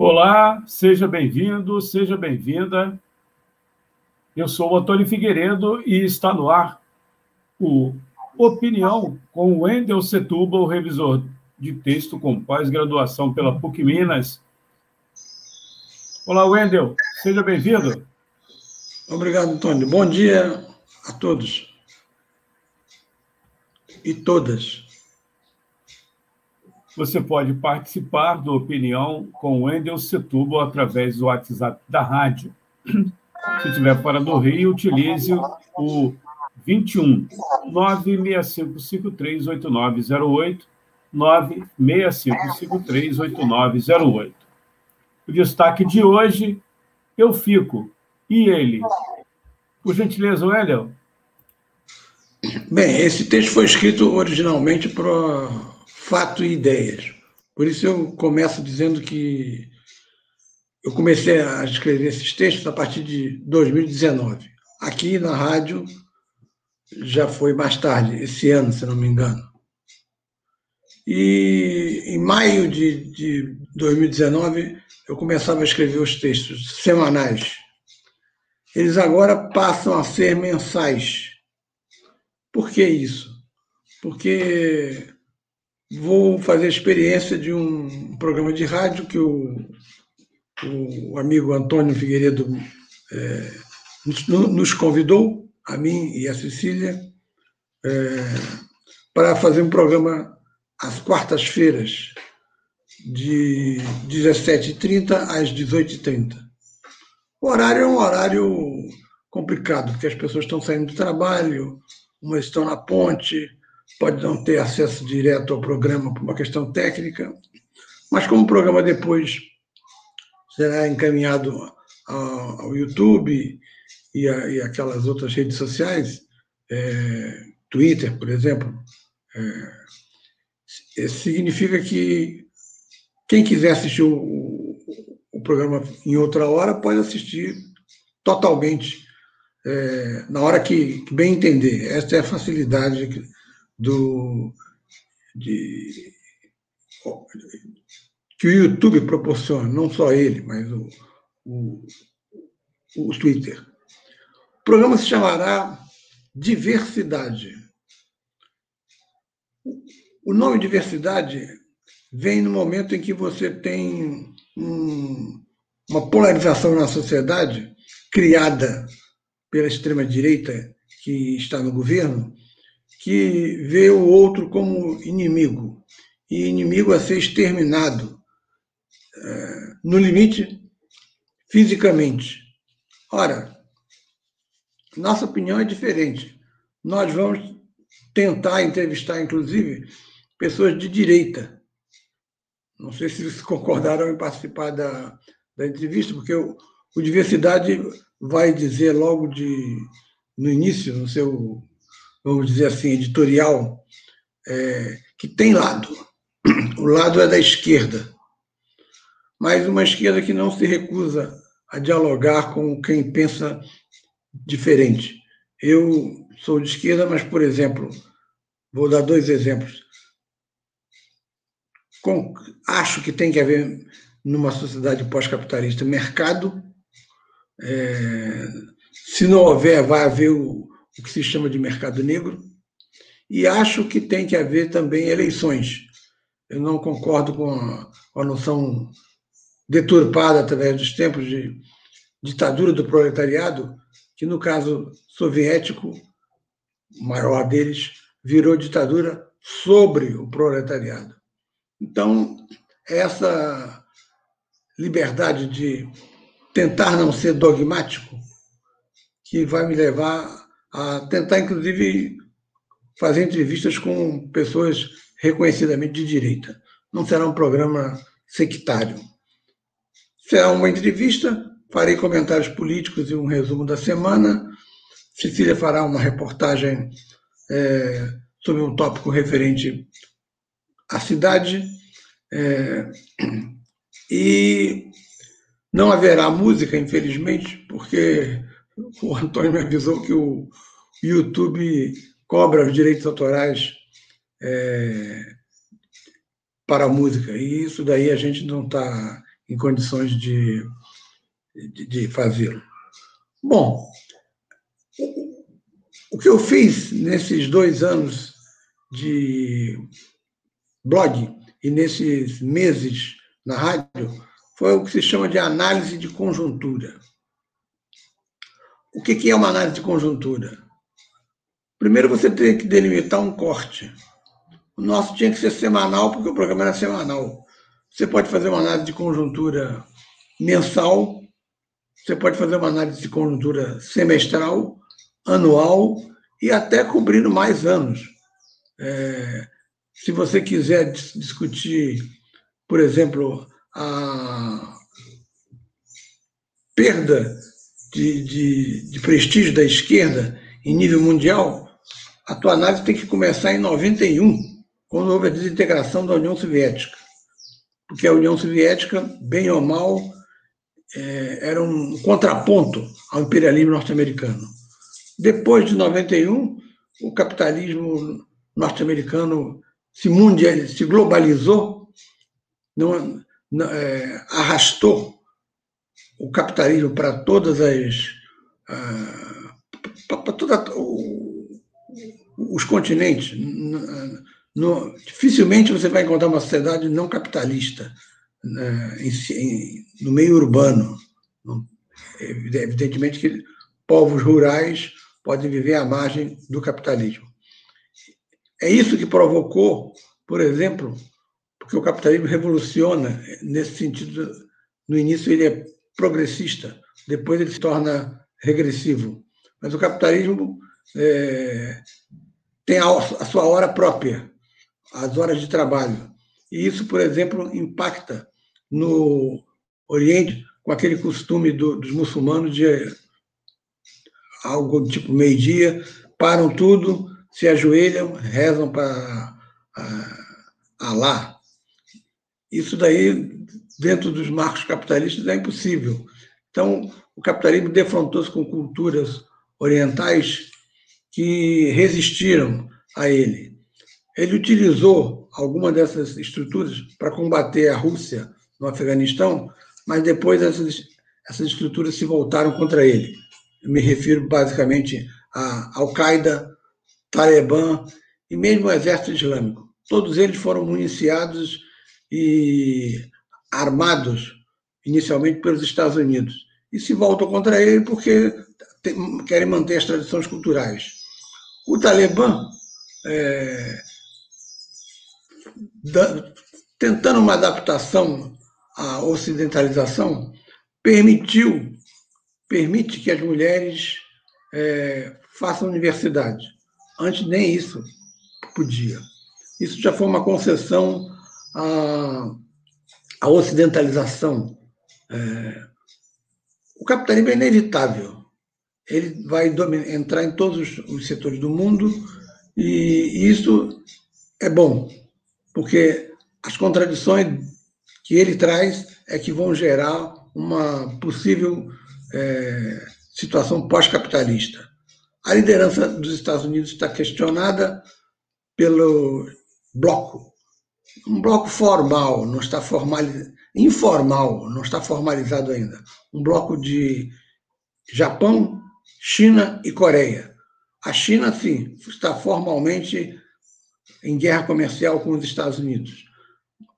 Olá, seja bem-vindo, seja bem-vinda. Eu sou o Antônio Figueiredo e está no ar o Opinião com o Wendel Setúbal, revisor de texto com pós-graduação pela PUC Minas. Olá, Wendel, seja bem-vindo. Obrigado, Antônio. Bom dia a todos e todas. Você pode participar do Opinião com Wendel Setúbal através do WhatsApp da rádio. Se estiver fora do Rio, utilize o 21 965538908 965538908. O destaque de hoje, eu fico. E ele? Por gentileza, Wendel. Bem, esse texto foi escrito originalmente para fato e ideias. Por isso eu começo dizendo que eu comecei a escrever esses textos a partir de 2019. Aqui na rádio já foi mais tarde, esse ano, se não me engano. E em maio de, de 2019 eu começava a escrever os textos semanais. Eles agora passam a ser mensais. Por que isso? Porque vou fazer a experiência de um programa de rádio que o, o amigo Antônio Figueiredo é, nos, nos, convidou, a mim e a Cecília, é, para fazer um programa às quartas-feiras, de 17h30 às 18h30. O horário é um horário complicado, porque as pessoas estão saindo do trabalho, umas estão na ponte, pode não ter acesso direto ao programa por uma questão técnica, mas como o programa depois será encaminhado ao YouTube e, a, e aquelas outras redes sociais, é, Twitter, por exemplo, é, significa que quem quiser assistir o, o, programa em outra hora pode assistir totalmente é, na hora que, que, bem entender. Essa é a facilidade do, de, que o YouTube proporciona, não só ele, mas o, o, o Twitter. O programa se chamará Diversidade. O nome diversidade vem no momento em que você tem um, uma polarização na sociedade criada pela extrema-direita que está no governo, que vê o outro como inimigo, e inimigo a ser exterminado, é, no limite, fisicamente. Ora, nossa opinião é diferente. Nós vamos tentar entrevistar, inclusive, pessoas de direita. Não sei se vocês concordaram em participar da, da entrevista, porque o, o Diversidade vai dizer logo de, no início, no seu vamos dizer assim, editorial, é, que tem lado. O lado é da esquerda, mas uma esquerda que não se recusa a dialogar com quem pensa diferente. Eu sou de esquerda, mas, por exemplo, vou dar dois exemplos. Com, acho que tem que haver, numa sociedade pós-capitalista, mercado. É, se não houver, vai haver o, que se chama de mercado negro, e acho que tem que haver também eleições. Eu não concordo com a, com a noção deturpada através dos tempos de ditadura do proletariado, que no caso soviético, o maior deles, virou ditadura sobre o proletariado. Então, essa liberdade de tentar não ser dogmático que vai me levar a tentar, inclusive, fazer entrevistas com pessoas reconhecidamente de direita. não será um programa sectário. Será uma entrevista, farei comentários políticos e um resumo da semana. Cecília fará uma reportagem é, sobre um tópico referente à cidade. É, e não haverá música, infelizmente, porque o Antônio me avisou que o YouTube cobra os direitos autorais é, para a música. E isso daí a gente não está em condições de, de, de fazê-lo. Bom, o que eu fiz nesses dois anos de blog e nesses meses na rádio foi o que se chama de análise de conjuntura. O que é uma análise de conjuntura? Primeiro você tem que delimitar um corte. O nosso tinha que ser semanal, porque o programa era semanal. Você pode fazer uma análise de conjuntura mensal, você pode fazer uma análise de conjuntura semestral, anual e até cobrindo mais anos. É, se você quiser discutir, por exemplo, a perda de, de, de prestígio da esquerda em nível mundial, a tua análise tem que começar em 91, quando houve a desintegração da União Soviética. Porque a União Soviética, bem ou mal, é, era um contraponto ao imperialismo norte-americano. Depois de 91, o capitalismo norte-americano se, mundial, se globalizou, não, não, é, arrastou o capitalismo para todas as. Uh, para toda, os continentes. No, dificilmente você vai encontrar uma sociedade não capitalista né, em, em, no meio urbano. Evidentemente que povos rurais podem viver à margem do capitalismo. É isso que provocou, por exemplo, porque o capitalismo revoluciona nesse sentido. No início ele é progressista, depois ele se torna regressivo. Mas o capitalismo é, tem a, sua hora própria, as horas de trabalho. E isso, por exemplo, impacta no Oriente com aquele costume do, dos muçulmanos de algo tipo meio-dia, param tudo, se ajoelham, rezam para Alá. Isso daí, dentro dos marcos capitalistas, é impossível. Então, o capitalismo defrontou-se com culturas orientais que resistiram a ele. Ele utilizou alguma dessas estruturas para combater a Rússia no Afeganistão, mas depois essas, essas estruturas se voltaram contra ele. Eu me refiro basicamente a Al-Qaeda, Talibã e mesmo o Exército Islâmico. Todos eles foram municiados e armados inicialmente pelos Estados Unidos e se voltam contra ele porque querem manter as tradições culturais. O Talibã, é, da, tentando uma adaptação à ocidentalização, permitiu, permite que as mulheres é, façam universidade. Antes nem isso podia. Isso já foi uma concessão à, à ocidentalização. É, o capitalismo é inevitável ele vai entrar em todos os setores do mundo e isso é bom, porque as contradições que ele traz é que vão gerar uma possível é, situação pós-capitalista. A liderança dos Estados Unidos está questionada pelo bloco, um bloco formal, não está formalizado, informal, não está formalizado ainda, um bloco de Japão, China e Coreia. A China, sim, está formalmente em guerra comercial com os Estados Unidos.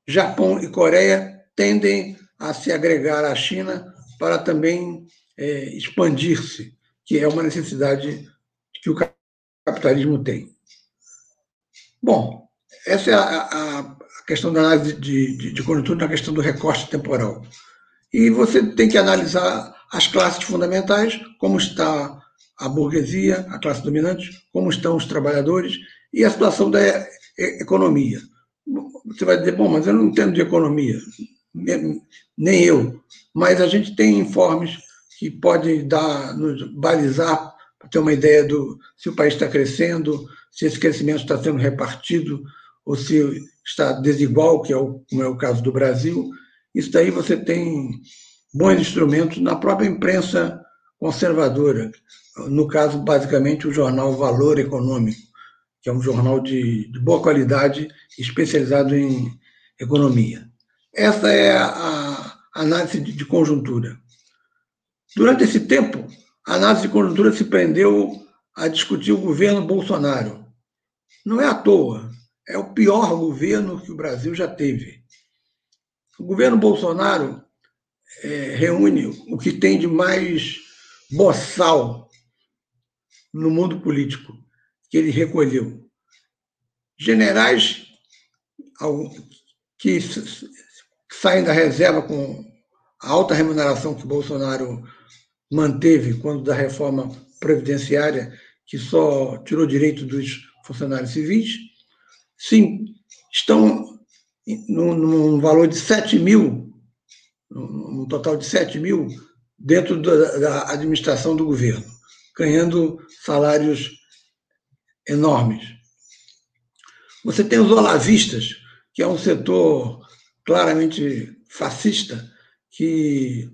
Japão e Coreia tendem a se agregar à China para também é, expandir-se, que é uma necessidade que o capitalismo tem. Bom, essa é a, a questão da análise de, de, de conjuntura na questão do recorte temporal. E você tem que analisar as classes fundamentais, como está a burguesia, a classe dominante, como estão os trabalhadores e a situação da economia. Você vai dizer, bom, mas eu não entendo de economia. Nem eu. Mas a gente tem informes que podem dar, nos balizar, para ter uma ideia do se o país está crescendo, se esse crescimento está sendo repartido ou se está desigual, que é o, como é o caso do Brasil. Isso daí você tem bons instrumentos na própria imprensa conservadora, no caso, basicamente, o jornal Valor Econômico, que é um jornal de, de boa qualidade, especializado em economia. Essa é a, análise de conjuntura. Durante esse tempo, a análise de conjuntura se prendeu a discutir o governo Bolsonaro. Não é à toa, é o pior governo que o Brasil já teve. O governo Bolsonaro é, reúne o que tem de mais boçal no mundo político que ele recolheu. Generais que saem da reserva com a alta remuneração que Bolsonaro manteve quando da reforma previdenciária, que só tirou direito dos funcionários civis, sim, estão num, valor de 7 mil, um total de 7 mil, dentro da, da administração do governo, ganhando salários enormes. Você tem os olavistas, que é um setor claramente fascista, que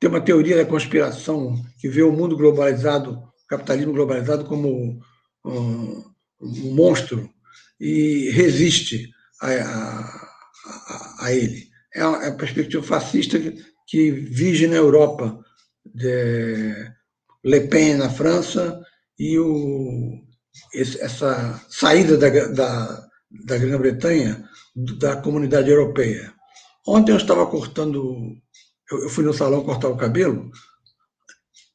tem uma teoria da conspiração que vê o mundo globalizado, o capitalismo globalizado, como um, um monstro e resiste a, a, a ele. É a, é perspectiva fascista que, vige na Europa, Le Pen na França e o, esse, essa saída da, da, da Grã-Bretanha da comunidade europeia. Ontem eu estava cortando, eu, eu fui no salão cortar o cabelo,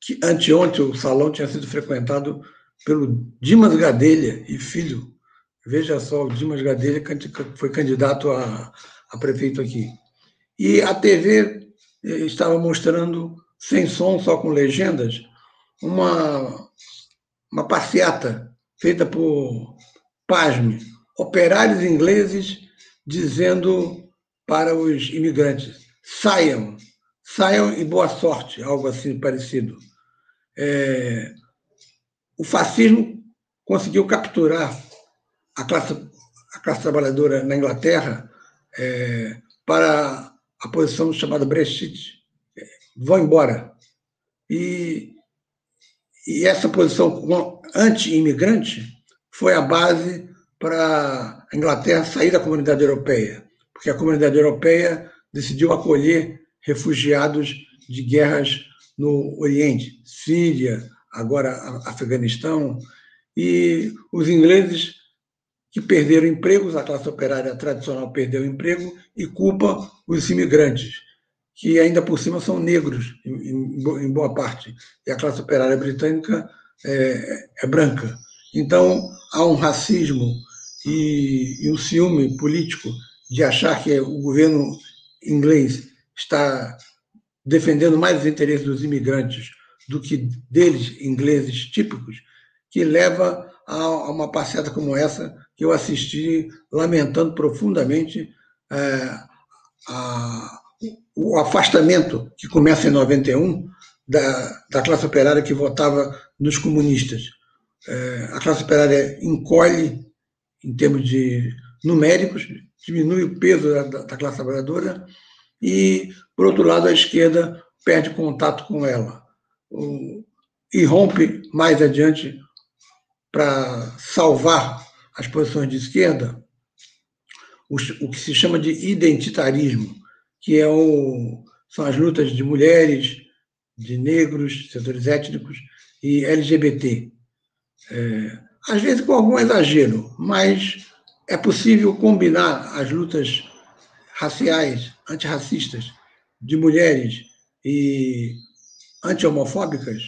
que anteontem o salão tinha sido frequentado pelo Dimas Gadelha e filho. Veja só, o Dimas Gadelha foi candidato a, a prefeito aqui. E a TV eh, estava mostrando, sem som, só com legendas, uma, uma passeata feita por, pasme, operários ingleses dizendo para os imigrantes: saiam, saiam e boa sorte, algo assim parecido. É, o fascismo conseguiu capturar a classe, a classe trabalhadora na Inglaterra é, para a posição chamada Brexit. Vão embora. E, e essa posição anti-imigrante foi a base para a Inglaterra sair da comunidade europeia, porque a comunidade europeia decidiu acolher refugiados de guerras no Oriente, Síria, agora Afeganistão, e os ingleses que perderam empregos, a classe operária tradicional perdeu emprego e culpa os imigrantes, que ainda por cima são negros, em boa parte, e a classe operária britânica é, é branca. Então, há um racismo e, e um ciúme político de achar que o governo inglês está defendendo mais os interesses dos imigrantes do que deles, ingleses típicos, que leva a uma passeata como essa que eu assisti lamentando profundamente é, a, o afastamento que começa em 91 da, da classe operária que votava nos comunistas. É, a classe operária encolhe em termos de numéricos, diminui o peso da, da classe trabalhadora e, por outro lado, a esquerda perde contato com ela o, e rompe mais adiante para salvar as posições de esquerda o, que se chama de identitarismo, que é o, são as lutas de mulheres, de negros, setores étnicos e LGBT. É, às vezes com algum exagero, mas é possível combinar as lutas raciais, antirracistas, de mulheres e anti-homofóbicas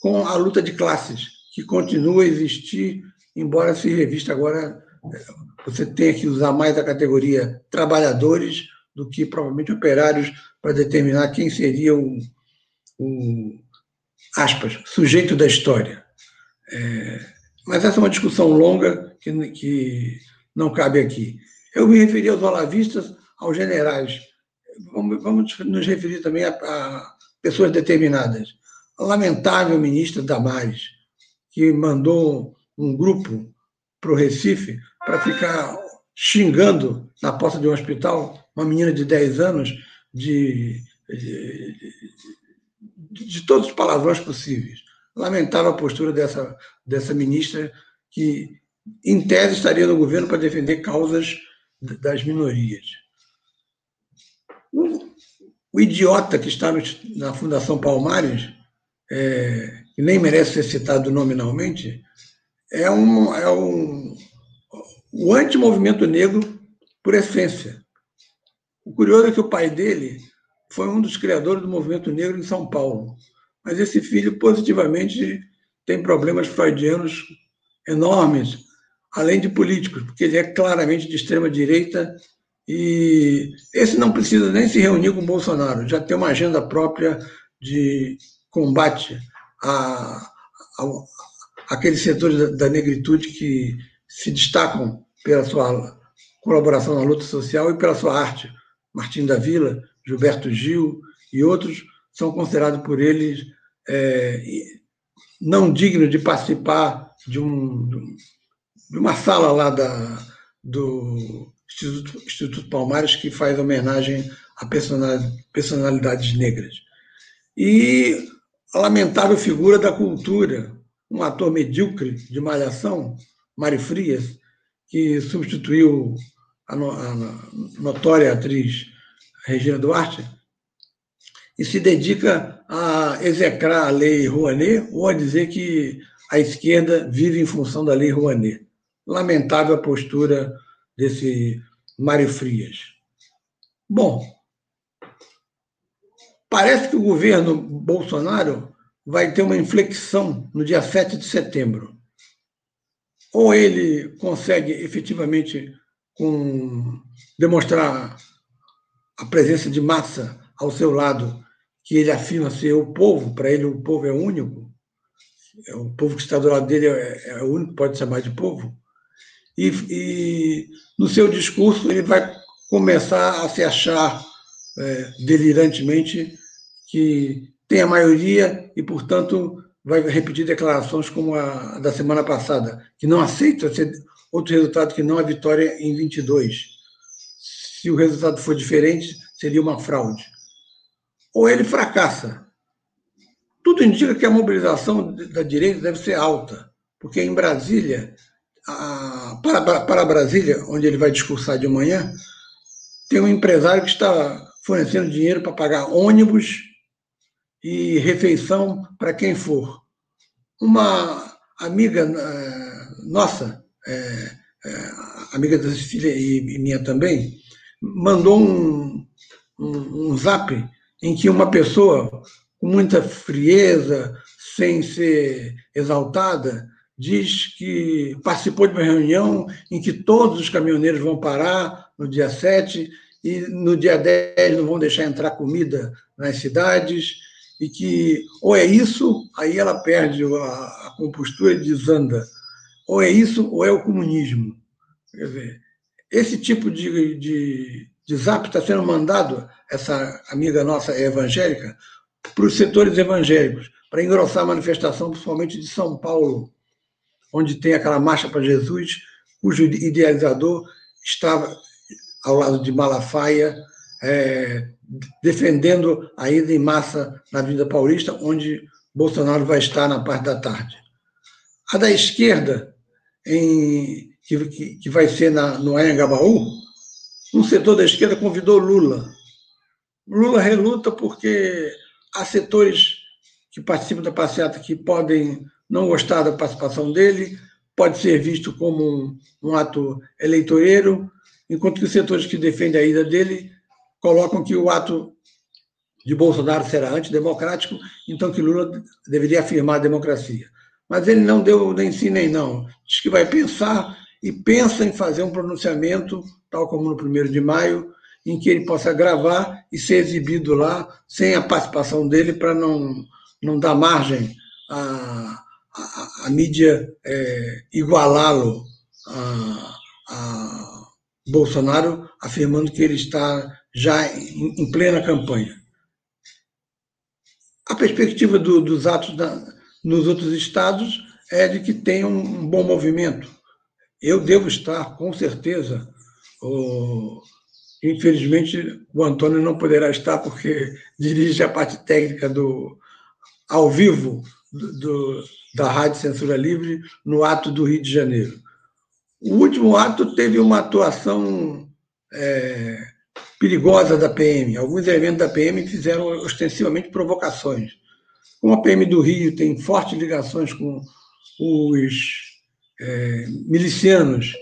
com a luta de classes, que continua a existir, embora se revista agora, você tenha que usar mais a categoria trabalhadores do que provavelmente operários para determinar quem seria o, o aspas, sujeito da história. É, mas essa é uma discussão longa que, que não cabe aqui. Eu me referi aos olavistas, aos generais. Vamos, vamos nos referir também a, a pessoas determinadas. A lamentável ministra Damares, que mandou um grupo para o Recife para ficar xingando na porta de um hospital uma menina de 10 anos de, de, de todos os palavrões possíveis. Lamentável a postura dessa, dessa ministra, que, em tese, estaria no governo para defender causas das minorias. O, idiota que está na Fundação Palmares, é, que nem merece ser citado nominalmente, é um, é um o antimovimento negro por essência. O curioso é que o pai dele foi um dos criadores do movimento negro em São Paulo. Mas esse filho positivamente tem problemas freudianos enormes, além de políticos, porque ele é claramente de extrema direita e esse não precisa nem se reunir com o Bolsonaro, já tem uma agenda própria de combate a, a, aqueles setores da, negritude que se destacam pela sua colaboração na luta social e pela sua arte. Martim da Vila, Gilberto Gil e outros são considerados por eles é, não dignos de participar de, um, de uma sala lá da, do Instituto, Instituto Palmares que faz homenagem a personalidades negras. E a lamentável figura da cultura, um ator medíocre de malhação, Mário Frias, que substituiu a, notória atriz Regina Duarte, e se dedica a execrar a lei Rouanet ou a dizer que a esquerda vive em função da lei Rouanet. Lamentável a postura desse Mário Frias. Bom, parece que o governo Bolsonaro vai ter uma inflexão no dia 7 de setembro. Ou ele consegue efetivamente com, demonstrar a presença de massa ao seu lado, que ele afirma ser o povo, para ele o povo é único, é o povo que está do lado dele é, é o único que pode chamar de povo, e, e, no seu discurso ele vai começar a se achar é, delirantemente que tem a maioria e, portanto, vai repetir declarações como a da semana passada, que não aceita outro resultado que não a vitória em 22. Se o resultado for diferente, seria uma fraude. Ou ele fracassa. Tudo indica que a mobilização da direita deve ser alta, porque em Brasília, a, para, para Brasília, onde ele vai discursar de manhã, tem um empresário que está fornecendo dinheiro para pagar ônibus e refeição para quem for. Uma amiga eh, nossa, é, é, amiga da Cecília e minha também, mandou um, um, um zap em que uma pessoa com muita frieza, sem ser exaltada, diz que participou de uma reunião em que todos os caminhoneiros vão parar no dia 7 e no dia 10 não vão deixar entrar comida nas cidades e que ou é isso, aí ela perde a, compostura e desanda, ou é isso ou é o comunismo. Quer dizer, esse tipo de, de, de zap está sendo mandado, essa amiga nossa evangélica, para os setores evangélicos, para engrossar a manifestação, principalmente de São Paulo, onde tem aquela marcha para Jesus, cujo idealizador estava ao lado de Malafaia, é, defendendo a ida em massa na Avenida Paulista, onde Bolsonaro vai estar na parte da tarde. A da esquerda, em, que, que, vai ser na, no Anhangabaú, um setor da esquerda convidou Lula. Lula reluta porque há setores que participam da passeata que podem não gostar da participação dele, pode ser visto como um, um ato eleitoreiro, enquanto que os setores que defendem a ida dele colocam que o ato de Bolsonaro será antidemocrático, então que Lula deveria afirmar a democracia. Mas ele não deu nem sim nem não. Diz que vai pensar e pensa em fazer um pronunciamento, tal como no 1 de maio, em que ele possa gravar e ser exibido lá, sem a participação dele, para não, não dar margem à, à, à mídia é, igualá-lo a, a Bolsonaro, afirmando que ele está já em, plena campanha. A perspectiva do, dos atos da, nos outros estados é de que tem um, bom movimento. Eu devo estar, com certeza. Infelizmente, o Antônio não poderá estar porque dirige a parte técnica do ao vivo do, do, da Rádio Censura Livre no ato do Rio de Janeiro. O último ato teve uma atuação é, perigosa da PM. Alguns eventos da PM fizeram ostensivamente provocações. Como a PM do Rio tem fortes ligações com os é, milicianos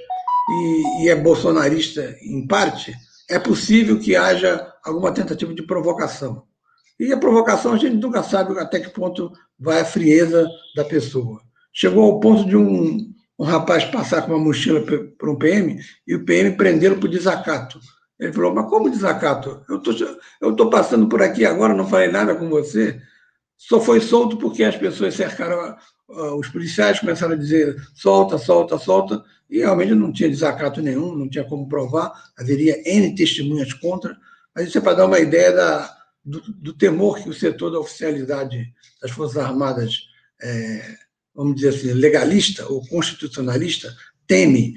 e, e é bolsonarista em parte, é possível que haja alguma tentativa de provocação. E a provocação a gente nunca sabe até que ponto vai a frieza da pessoa. Chegou ao ponto de um, um rapaz passar com uma mochila para um PM e o PM prendê-lo por desacato. Ele falou, mas como desacato? Eu tô, estou passando por aqui agora, não falei nada com você. Só foi solto porque as pessoas cercaram os policiais, começaram a dizer solta, solta, solta, e realmente não tinha desacato nenhum, não tinha como provar, haveria N testemunhas contra, mas isso é para dar uma ideia da, do, do temor que o setor da oficialidade das Forças Armadas, é, vamos dizer assim, legalista ou constitucionalista, teme.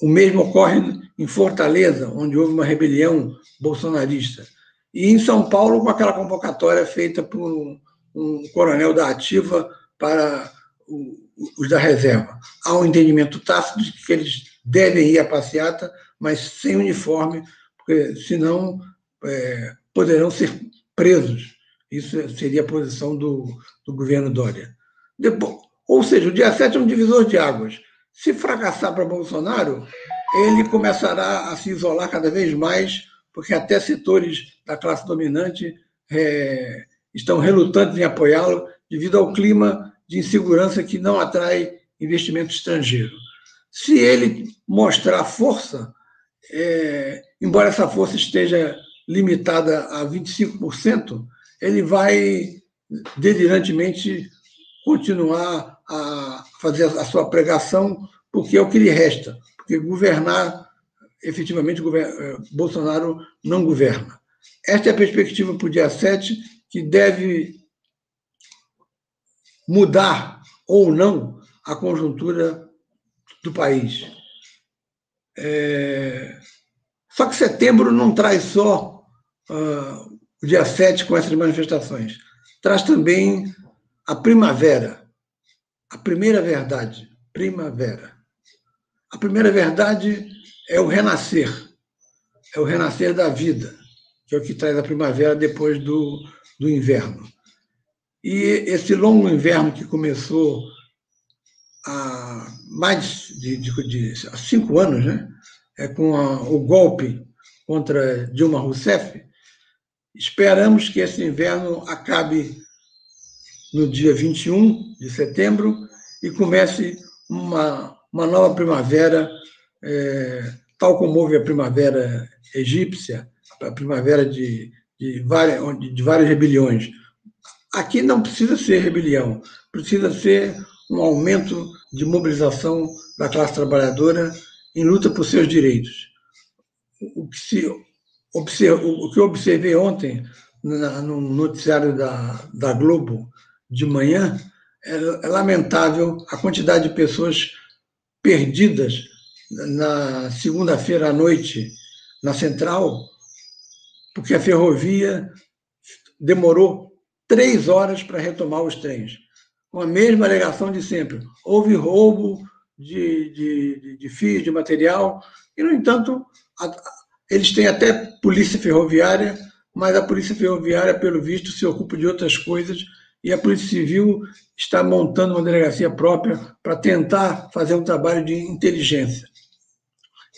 O mesmo ocorre em Fortaleza, onde houve uma rebelião bolsonarista. E em São Paulo, com aquela convocatória feita por um, coronel da Ativa para os da reserva. Há um entendimento tácito de que eles devem ir à passeata, mas sem uniforme, porque senão é, poderão ser presos. Isso seria a posição do, do governo Dória. Depois, ou seja, o dia 7 é um divisor de águas. Se fracassar para Bolsonaro, ele começará a se isolar cada vez mais, porque até setores da classe dominante é, estão relutantes em apoiá-lo devido ao clima de insegurança que não atrai investimento estrangeiro. Se ele mostrar força, é, embora essa força esteja limitada a 25%, ele vai delirantemente continuar a fazer a sua pregação, porque é o que lhe resta, porque governar, efetivamente, eh, Bolsonaro não governa. Esta é a perspectiva para o dia 7, que deve mudar ou não a conjuntura do país. É... Só que setembro não traz só uh, o dia 7 com essas manifestações. Traz também a primavera, a primeira verdade, primavera. A primeira verdade é o renascer, é o renascer da vida, que é o que traz a primavera depois do, do inverno. E esse longo inverno que começou há mais de, de, de há cinco anos, né? é com a, o golpe contra Dilma Rousseff, Esperamos que esse inverno acabe no dia 21 de setembro e comece uma, uma nova primavera, é, tal como houve a primavera egípcia, a primavera de, de, várias, de várias rebeliões. Aqui não precisa ser rebelião, precisa ser um aumento de mobilização da classe trabalhadora em luta por seus direitos. O que se o que eu observei ontem no noticiário da, da Globo de manhã é, é lamentável a quantidade de pessoas perdidas na segunda-feira à noite na central, porque a ferrovia demorou três horas para retomar os trens, com a mesma alegação de sempre. Houve roubo de, de, de, de fio, de material, e, no entanto, a, eles têm até polícia ferroviária, mas a polícia ferroviária, pelo visto, se ocupa de outras coisas e a Polícia Civil está montando uma delegacia própria para tentar fazer um trabalho de inteligência.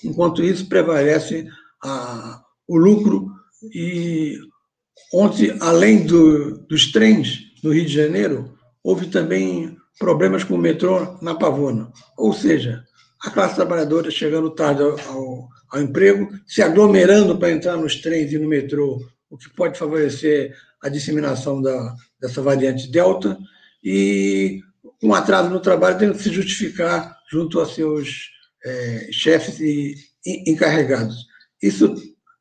Enquanto isso, prevalece a, o lucro e ontem, além do, dos trens no Rio de Janeiro, houve também problemas com o metrô na Pavona. Ou seja, a classe trabalhadora chegando tarde ao, ao emprego, se aglomerando para entrar nos trens e no metrô, o que pode favorecer a disseminação da, dessa variante Delta, e um atraso no trabalho tendo que se justificar junto a seus é, chefes e, encarregados. Isso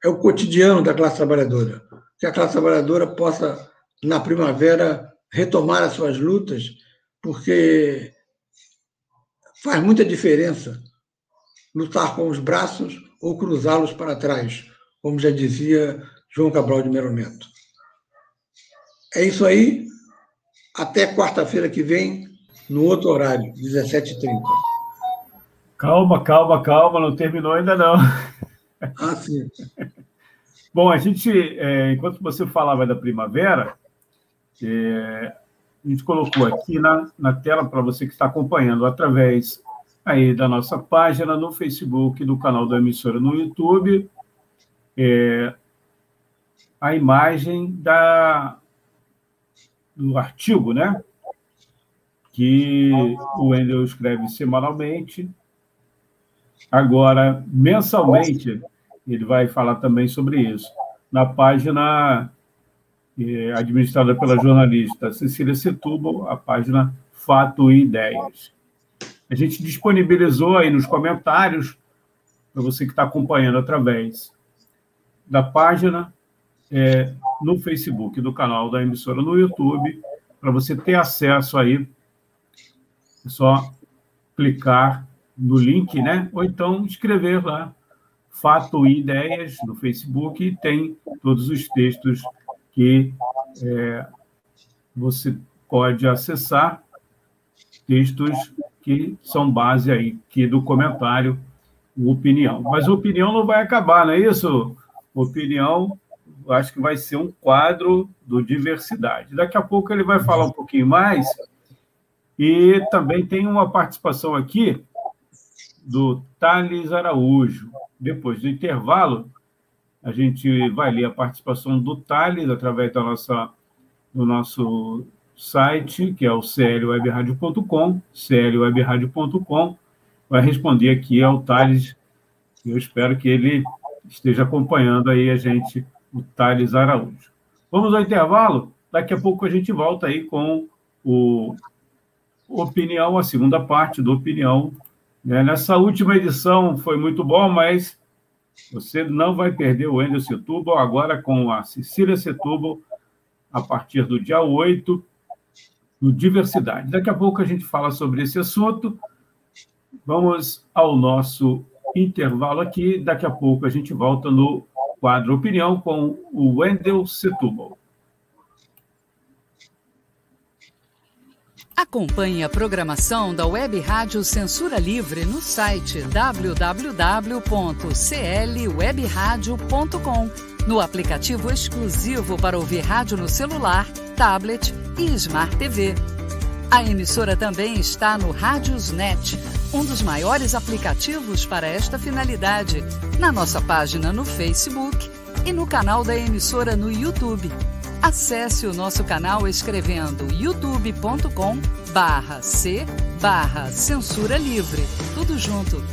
é o cotidiano da classe trabalhadora. Que a classe trabalhadora possa, na primavera, retomar as suas lutas, porque faz muita diferença lutar com os braços ou cruzá-los para trás, como já dizia João Cabral de Melo Neto. É isso aí. Até quarta-feira que vem, no outro horário, 17h30. Calma, calma, calma, não terminou ainda não. Ah, sim. Bom, a gente, é, enquanto você falava da primavera, é, a gente colocou aqui na, na tela para você que está acompanhando através aí da nossa página no Facebook, do canal da emissora no YouTube, é, a imagem da, do artigo, né? Que o Wendel escreve semanalmente. Agora, mensalmente, ele vai falar também sobre isso. Na página é, administrada pela jornalista Cecília Setúbal, a página Fato e Ideias. A gente disponibilizou aí nos comentários, para você que está acompanhando através da página, é, no Facebook, do canal da emissora no YouTube, para você ter acesso aí. É só clicar no link, né? Ou então escrever lá Fato e Ideias no Facebook e tem todos os textos que é, você pode acessar, textos que são base aí que do comentário opinião. Mas opinião não vai acabar, não é isso? Opinião, acho que vai ser um quadro do diversidade. Daqui a pouco ele vai falar um pouquinho mais. E também tem uma participação aqui do Thales Araújo. Depois do intervalo, a gente vai ler a participação do Thales através da nossa, do nosso site, que é o clwebradio.com, clwebradio.com, vai responder aqui ao Thales. Eu espero que ele esteja acompanhando aí a gente, o Thales Araújo. Vamos ao intervalo? Daqui a pouco a gente volta aí com o Opinião, a segunda parte do Opinião. Né? Nessa última edição foi muito bom, mas você não vai perder o Wendel Setúbal agora com a Cecília Setúbal a partir do dia 8 no Diversidade. Daqui a pouco a gente fala sobre esse assunto. Vamos ao nosso intervalo aqui. Daqui a pouco a gente volta no quadro Opinião com o Wendel Setúbal. Acompanhe a programação da Web Rádio Censura Livre no site www.clwebradio.com, no aplicativo exclusivo para ouvir rádio no celular, tablet e Smart TV. A emissora também está no Rádiosnet, um dos maiores aplicativos para esta finalidade, na nossa página no Facebook e no canal da emissora no YouTube. Acesse o nosso canal escrevendo youtube.com barra C barra Censura Livre. Tudo junto.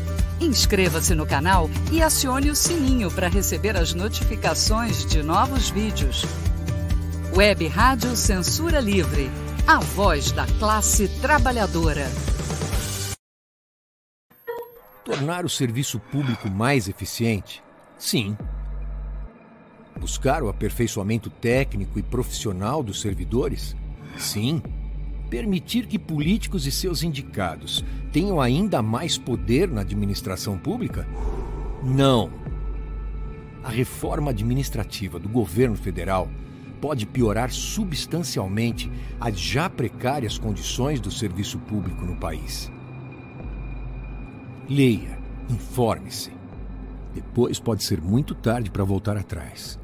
Inscreva-se no canal e acione o sininho para receber as notificações de novos vídeos. Web Rádio Censura Livre. A voz da classe trabalhadora. Tornar o serviço público mais eficiente? Sim. Buscar o aperfeiçoamento técnico e profissional dos servidores? Sim. Permitir que políticos e seus indicados tenham ainda mais poder na administração pública? Não. A reforma administrativa do governo federal pode piorar substancialmente as já precárias condições do serviço público no país. Leia, informe-se. Depois pode ser muito tarde para voltar atrás.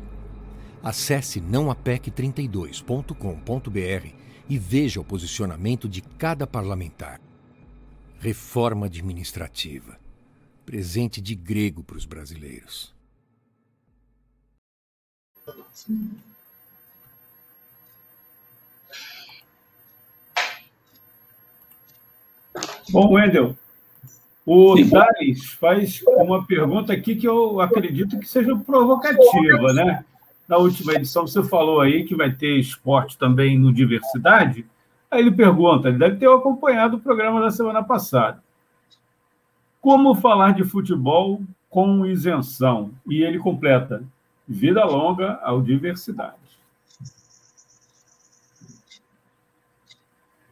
Acesse nãoapec32.com.br e veja o posicionamento de cada parlamentar. Reforma administrativa. Presente de grego para os brasileiros. Bom, Wendel, o Thales faz uma pergunta aqui que eu acredito que seja provocativa, né? na última edição você falou aí que vai ter esporte também no Diversidade. Aí ele pergunta, ele deve ter acompanhado o programa da semana passada. Como falar de futebol com isenção. E ele completa: vida longa ao diversidade.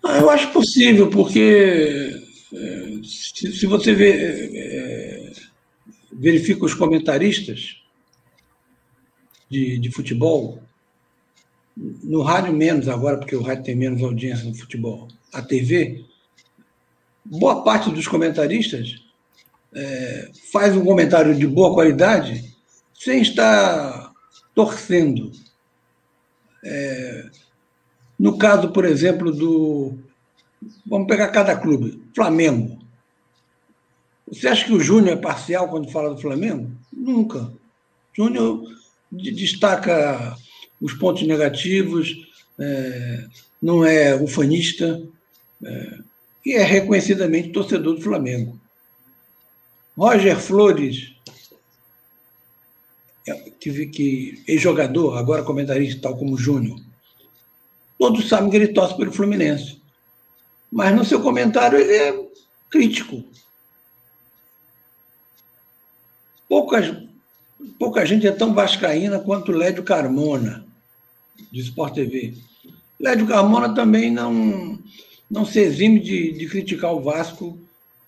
Ah, eu acho possível, porque é, se, você vê, é, verifica os comentaristas de, de futebol, no rádio menos agora, porque o rádio tem menos audiência no futebol, a TV, boa parte dos comentaristas é, faz um comentário de boa qualidade sem estar torcendo. É, no caso, por exemplo, do. Vamos pegar cada clube. Flamengo. Você acha que o Júnior é parcial quando fala do Flamengo? Nunca. Júnior destaca os pontos negativos, é, não é ufanista é, e é reconhecidamente torcedor do Flamengo. Roger Flores, é, que, que ex-jogador, agora comentarista, tal como Júnior, todos sabem que ele torce pelo Fluminense. Mas no seu comentário ele é crítico. Poucas, pouca gente é tão vascaína quanto Lédio Carmona, de Sport TV. Lédio Carmona também não, não se exime de, de criticar o Vasco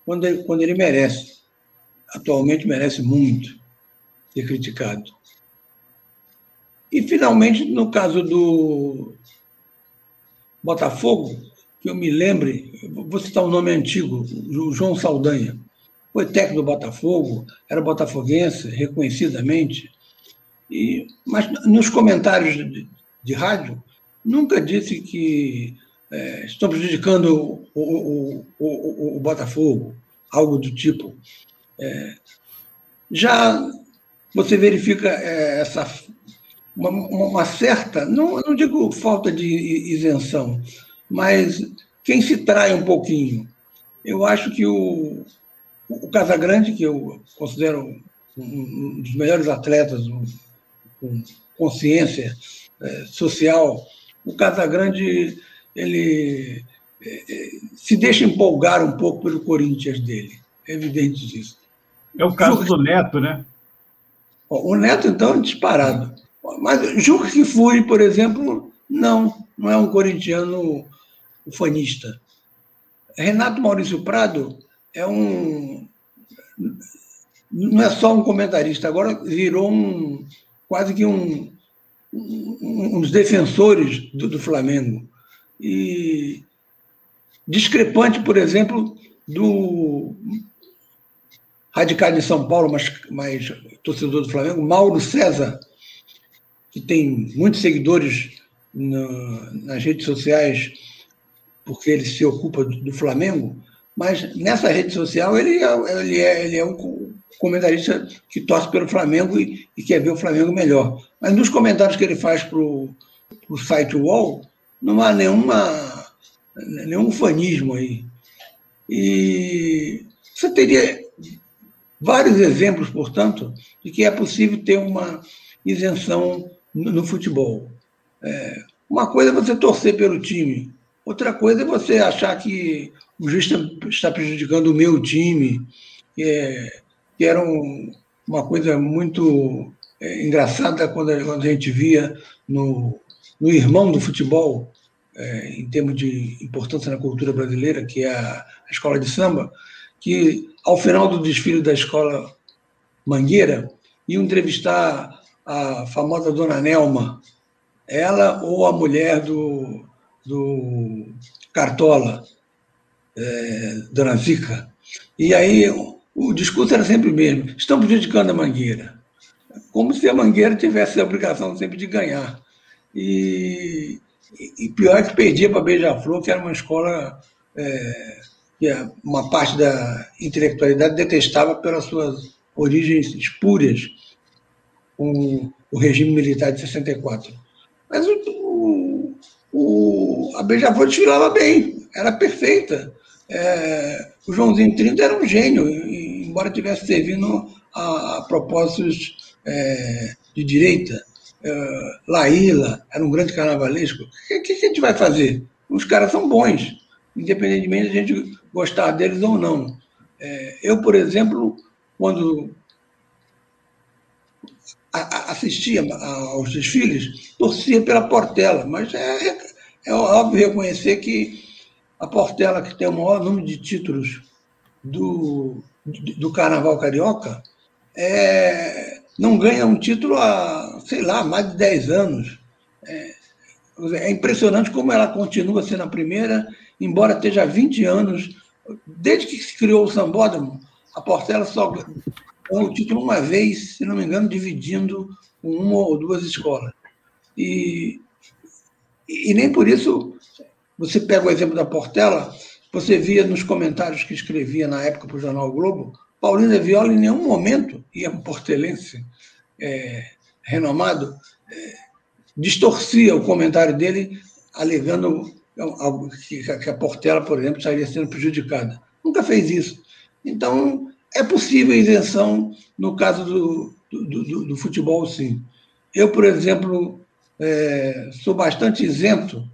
quando ele, quando ele merece. Atualmente merece muito ser criticado. E, finalmente, no caso do Botafogo, que eu me lembre, vou citar um nome antigo, João Saldanha. Foi técnico do Botafogo, era botafoguense, reconhecidamente, e, mas nos comentários de, de rádio, nunca disse que é, estão prejudicando o, o, o, o, Botafogo, algo do tipo. É, já você verifica é, essa uma, uma, certa, não, não digo falta de isenção, mas quem se trai um pouquinho. Eu acho que o, o Casagrande, que eu considero um dos melhores atletas com consciência é, social, o Casagrande ele é, é, se deixa empolgar um pouco pelo Corinthians dele. É evidente disso. É o caso do Neto, né? O Neto, então, é disparado. Mas Juca Kfouri, por exemplo, não, não é um corintiano ufanista. Renato Maurício Prado é um. Não é só um comentarista, agora virou um quase que um, um, dos defensores do, do Flamengo. E discrepante, por exemplo, do radicado em São Paulo, mas, mas torcedor do Flamengo, Mauro César, que tem muitos seguidores no, nas redes sociais, porque ele se ocupa do, do, Flamengo, mas nessa rede social ele é, ele é, ele é um comentarista que torce pelo Flamengo e, e, quer ver o Flamengo melhor. Mas nos comentários que ele faz para o site UOL, não há nenhuma, nenhum fanismo aí. E você teria vários exemplos, portanto, de que é possível ter uma isenção no, futebol. É, uma coisa é você torcer pelo time, outra coisa é você achar que o juiz está prejudicando o meu time, é, que era um, uma coisa muito é, engraçada quando, quando, a gente via no, no irmão do futebol, é, em termos de importância na cultura brasileira, que é a, a escola de samba, que ao final do desfile da escola Mangueira, iam entrevistar a famosa Dona Nelma, ela ou a mulher do, do Cartola, é, Dona Zica. E aí o discurso era sempre o mesmo: estão prejudicando a Mangueira. Como se a Mangueira tivesse a obrigação sempre de ganhar. E, e pior é que perdia para Beija-Flor, que era uma escola é, que uma parte da intelectualidade detestava pelas suas origens espúrias com o regime militar de 64. Mas o, o, a Beija-Flor desfilava bem, era perfeita. É, o Joãozinho 30 era um gênio, embora tivesse servindo a, a propósitos é, de direita. É, Laíla era um grande carnavalesco. O que, que, a gente vai fazer? Os caras são bons, independentemente de a gente gostar deles ou não. É, eu, por exemplo, quando assistia aos desfiles, torcia pela Portela, mas é, é óbvio reconhecer que a Portela, que tem o maior número de títulos do, do Carnaval Carioca, é, não ganha um título há, sei lá, mais de 10 anos. É, é impressionante como ela continua sendo a primeira, embora esteja há 20 anos. Desde que se criou o Sambódromo, a Portela só ganhou o título uma vez, se não me engano, dividindo uma ou duas escolas. E, e nem por isso, você pega o exemplo da Portela, você via nos comentários que escrevia na época para o Jornal o Globo, Paulina Viola em nenhum momento, e é um portelense é, renomado, é, distorcia o comentário dele, alegando que a Portela, por exemplo, estaria sendo prejudicada. Nunca fez isso. Então, é possível isenção no caso do, do, do, do futebol, sim. Eu, por exemplo, é, sou bastante isento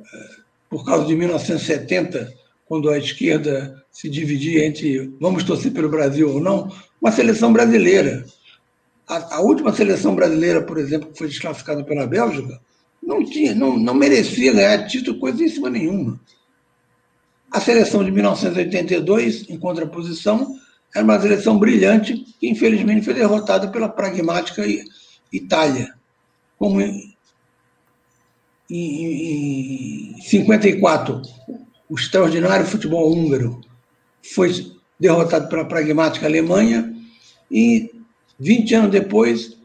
é, por causa de 1970, quando a esquerda se dividia entre vamos torcer pelo Brasil ou não, uma seleção brasileira. A, a, última seleção brasileira, por exemplo, que foi desclassificada pela Bélgica, não, tinha, não, não merecia ganhar título coisíssima nenhuma. A seleção de 1982, em contraposição, era uma seleção brilhante que, infelizmente, foi derrotada pela pragmática Itália. Como em, em, em 54, o extraordinário futebol húngaro foi derrotado pela pragmática Alemanha e 20 anos depois,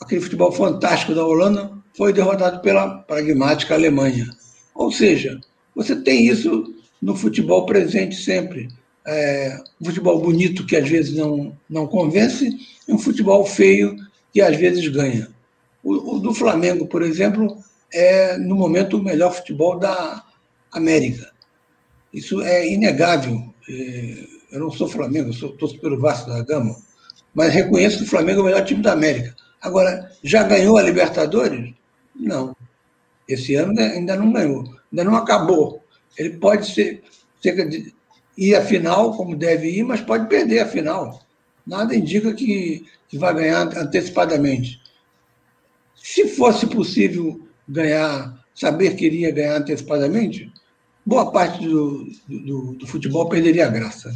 aquele futebol fantástico da Holanda foi derrotado pela pragmática Alemanha. Ou seja, você tem isso no futebol presente sempre. É, um futebol bonito que às vezes não, não convence e um futebol feio que às vezes ganha. O, o do Flamengo, por exemplo, é no momento o melhor futebol da América. Isso é inegável. É, eu não sou Flamengo, eu sou torço pelo Vasco da Gama, mas reconheço que o Flamengo é o melhor time da América. Agora, já ganhou a Libertadores? Não. Esse ano ainda não ganhou, ainda não acabou. Ele pode ser, ser ir à final, como deve ir, mas pode perder a final. Nada indica que, que vai ganhar antecipadamente. Se fosse possível ganhar, saber que iria ganhar antecipadamente, boa parte do, do, do futebol perderia a graça.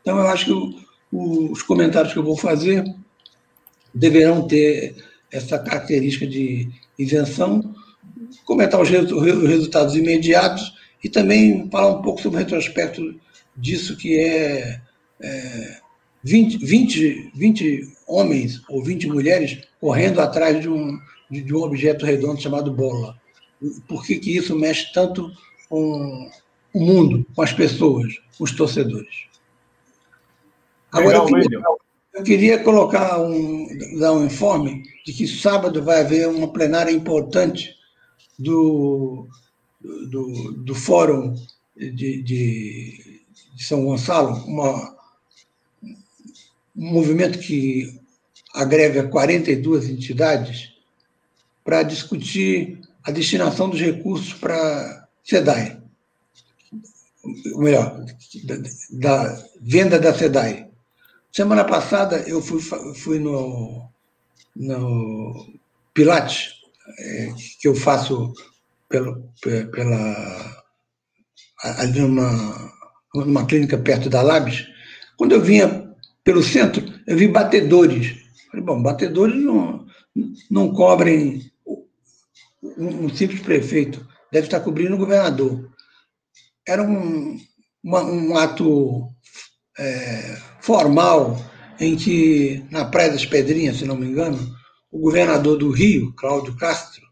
Então, eu acho que o, os comentários que eu vou fazer deverão ter essa característica de isenção, comentar os resultados imediatos e também falar um pouco sobre o retrospecto disso que é, é 20, 20, 20 homens ou 20 mulheres correndo atrás de um, de um objeto redondo chamado bola. Por que, que isso mexe tanto com o mundo, com as pessoas, os torcedores? Agora, eu queria, eu queria colocar um, dar um informe de que sábado vai haver uma plenária importante do, do, do Fórum de, de, de São Gonçalo, uma, um movimento que agrega 42 entidades para discutir a destinação dos recursos para SEDAI. Ou melhor, da, da venda da SEDAI. Semana passada eu fui, fui no, no Pilates, é, que eu faço pelo, pela, ali numa, numa clínica perto da Labs. Quando eu vinha pelo centro, eu vi batedores. Falei, bom, batedores não, não cobrem um, simples prefeito, deve estar cobrindo o governador. Era um, uma, um ato é, formal em que, na Praia das Pedrinhas, se não me engano, o governador do Rio, Cláudio Castro,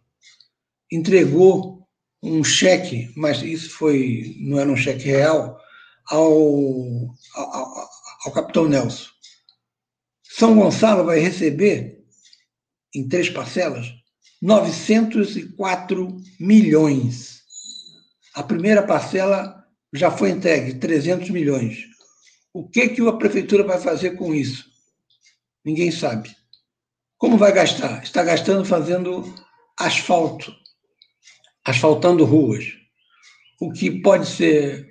entregou um cheque, mas isso foi não era um cheque real, ao, ao, ao capitão Nelson. São Gonçalo vai receber, em três parcelas, 904 milhões. A primeira parcela já foi entregue, 300 milhões. O que, que a prefeitura vai fazer com isso? Ninguém sabe. Como vai gastar? Está gastando fazendo asfalto, asfaltando ruas. O que pode ser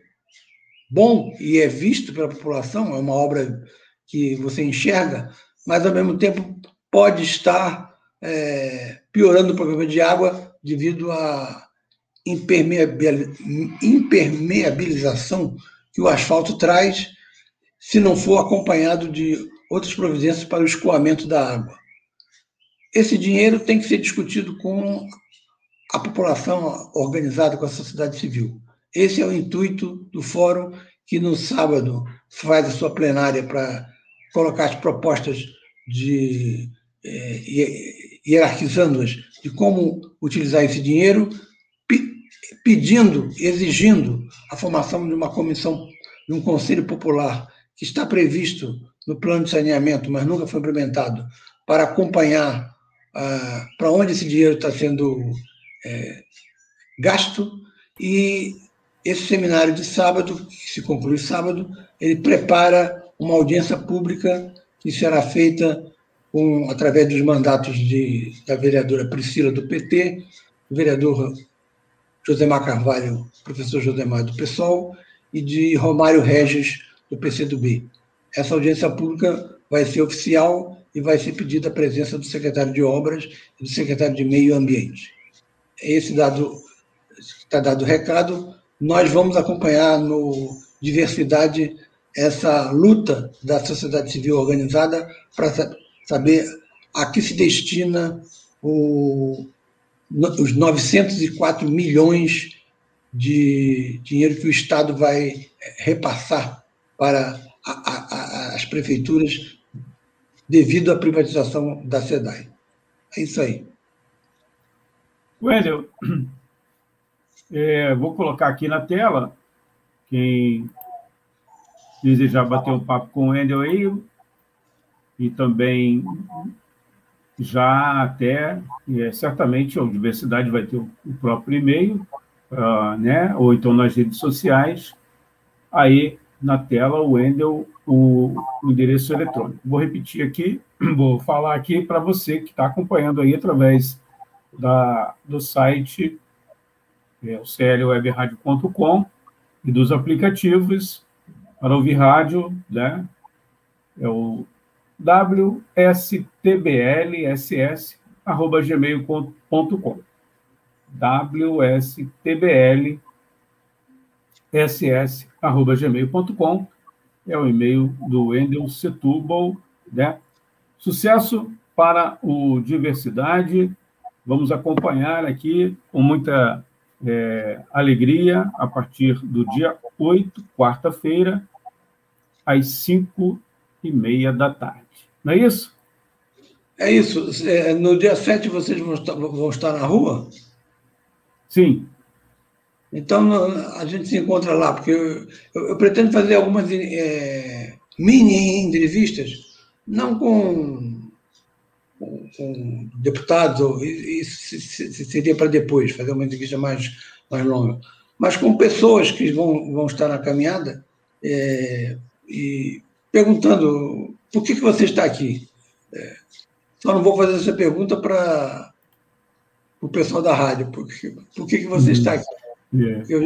bom e é visto pela população, é uma obra que você enxerga, mas ao mesmo tempo pode estar é, piorando o problema de água devido à impermeabilização que o asfalto traz se não for acompanhado de outras providências para o escoamento da água. Esse dinheiro tem que ser discutido com a população organizada, com a sociedade civil. Esse é o intuito do fórum que no sábado faz a sua plenária para colocar as propostas de é, hierarquizando-as de como utilizar esse dinheiro, pedindo, exigindo a formação de uma comissão, de um conselho popular que está previsto no plano de saneamento, mas nunca foi implementado, para acompanhar ah, para onde esse dinheiro está sendo é, gasto. E esse seminário de sábado, que se conclui sábado, ele prepara uma audiência pública que será feita com, através dos mandatos de, da vereadora Priscila, do PT, do vereador Josemar Carvalho, professor Josemar do PSOL, e de Romário Regis, do PCdoB. Essa audiência pública vai ser oficial e vai ser pedida a presença do secretário de Obras e do secretário de Meio Ambiente. Esse dado está dado o recado. Nós vamos acompanhar no Diversidade essa luta da sociedade civil organizada para saber a que se destina o, os 904 milhões de dinheiro que o Estado vai repassar para a, a, as prefeituras devido à privatização da SEDAI. É isso aí. Wendel, é, vou colocar aqui na tela quem desejar bater um papo com o Wendel aí, e também já até, é, certamente, a universidade vai ter o próprio e-mail, uh, né? ou então nas redes sociais, aí na tela o Wendel, o, o endereço eletrônico. Vou repetir aqui, vou falar aqui para você que está acompanhando aí através da, do site é, o clwebradio.com e dos aplicativos para ouvir rádio, né? É o wstblss@gmail.com. wstblss@gmail.com é o e-mail do Wendel Setúbal, né? Sucesso para o Diversidade. Vamos acompanhar aqui com muita é, alegria a partir do dia 8, quarta-feira, às 5 e meia da tarde. Não é isso? É isso. É, no dia 7 vocês vão estar, vão estar na rua? Sim. Então a gente se encontra lá, porque eu, eu, eu pretendo fazer algumas é, mini entrevistas, não com, com, deputados, isso seria para depois, fazer uma entrevista mais, mais longa, mas com pessoas que vão, vão estar na caminhada é, e perguntando por que, que você está aqui. É, só não vou fazer essa pergunta para o pessoal da rádio. Por que, por que, que você está aqui? Yeah. Eu,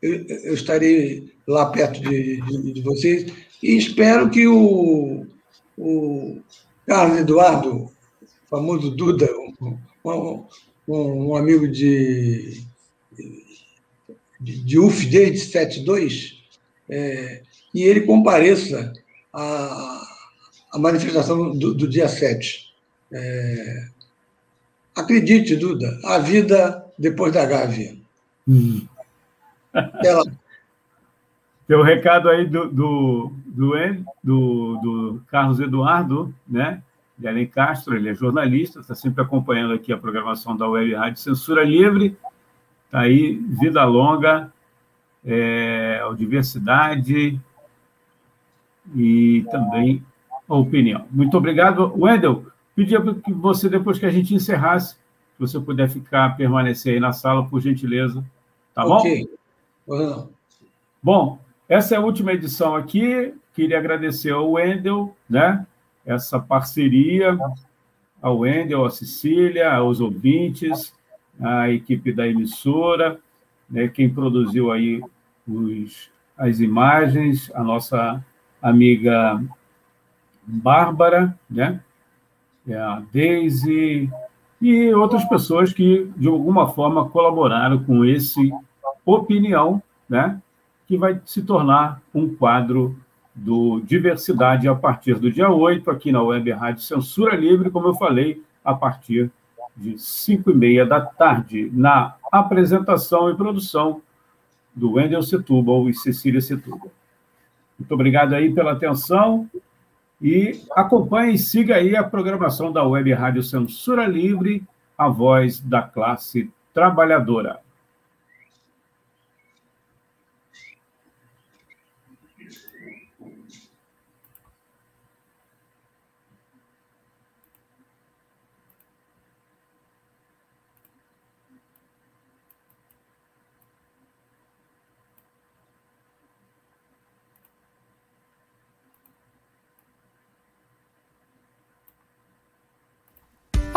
eu, eu, estarei lá perto de, de, de, vocês e espero que o, o Carlos Eduardo, famoso Duda, um, um, um amigo de, de, de UF desde 72, é, e ele compareça a, a manifestação do, do dia 7. É, acredite, Duda, a vida depois da Gávea. Hum. Ela... Tem o um recado aí do, do, do, do, do Carlos Eduardo, né? De Além Castro, ele é jornalista, está sempre acompanhando aqui a programação da Web Rádio Censura Livre. Está aí, vida longa, é, diversidade, e também a opinião. Muito obrigado. Wendel, pedia que você, depois que a gente encerrasse, se você puder ficar, permanecer aí na sala, por gentileza. Tá bom? Ok. Bom, essa é a última edição aqui. Queria agradecer ao Wendel, né? Essa parceria, ao Wendel, à Cecília, aos ouvintes, à equipe da emissora, né? quem produziu aí os, as imagens, a nossa amiga Bárbara, né? É a Deise, e outras pessoas que, de alguma forma, colaboraram com esse opinião, né, que vai se tornar um quadro do Diversidade a partir do dia 8, aqui na Web Rádio Censura Livre, como eu falei, a partir de 5 e meia da tarde, na apresentação e produção do Wendel Setúbal e Cecília Setúbal. Muito obrigado aí pela atenção e acompanhe e siga aí a programação da Web Rádio Censura Livre, a voz da classe trabalhadora.